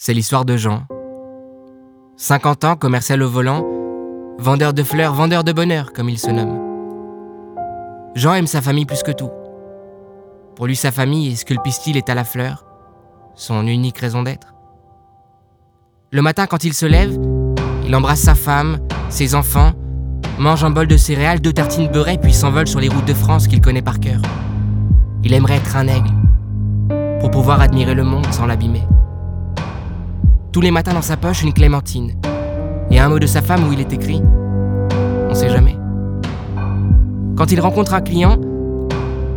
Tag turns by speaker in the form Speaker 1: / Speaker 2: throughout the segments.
Speaker 1: C'est l'histoire de Jean. 50 ans, commercial au volant, vendeur de fleurs, vendeur de bonheur, comme il se nomme. Jean aime sa famille plus que tout. Pour lui, sa famille, pistil est à la fleur, son unique raison d'être. Le matin, quand il se lève, il embrasse sa femme, ses enfants, mange un bol de céréales, deux tartines beurrées, puis s'envole sur les routes de France qu'il connaît par cœur. Il aimerait être un aigle, pour pouvoir admirer le monde sans l'abîmer. Tous les matins dans sa poche, une clémentine. Et un mot de sa femme où il est écrit On sait jamais. Quand il rencontre un client,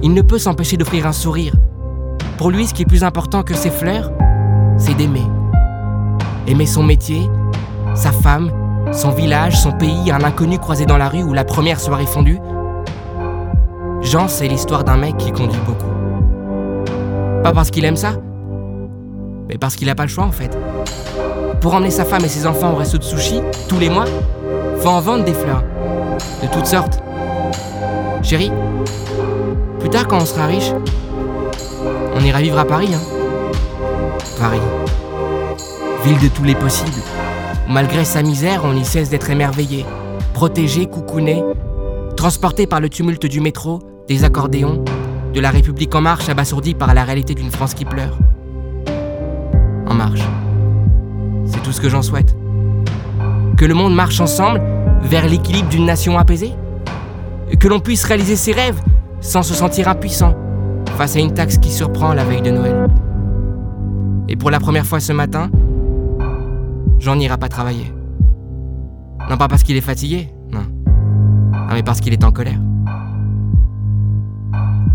Speaker 1: il ne peut s'empêcher d'offrir un sourire. Pour lui, ce qui est plus important que ses fleurs, c'est d'aimer. Aimer son métier, sa femme, son village, son pays, un inconnu croisé dans la rue ou la première soirée fondue. Jean, c'est l'histoire d'un mec qui conduit beaucoup. Pas parce qu'il aime ça, mais parce qu'il n'a pas le choix en fait. Pour emmener sa femme et ses enfants au resto de sushi, tous les mois, faut en vendre des fleurs. De toutes sortes. Chérie, plus tard quand on sera riche, on ira vivre à Paris, hein. Paris. Ville de tous les possibles. Malgré sa misère, on y cesse d'être émerveillé, protégé, coucouné, transporté par le tumulte du métro, des accordéons, de la République en marche abasourdi par la réalité d'une France qui pleure. Marche. C'est tout ce que j'en souhaite. Que le monde marche ensemble vers l'équilibre d'une nation apaisée. Que l'on puisse réaliser ses rêves sans se sentir impuissant face à une taxe qui surprend la veille de Noël. Et pour la première fois ce matin, Jean n'ira pas travailler. Non pas parce qu'il est fatigué, non. Non mais parce qu'il est en colère.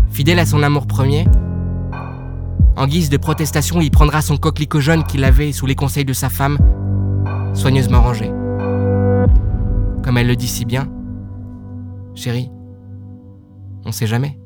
Speaker 1: Fidèle à son amour premier, en guise de protestation, il prendra son coquelicot jaune qu'il avait sous les conseils de sa femme, soigneusement rangé. Comme elle le dit si bien, chérie, on sait jamais.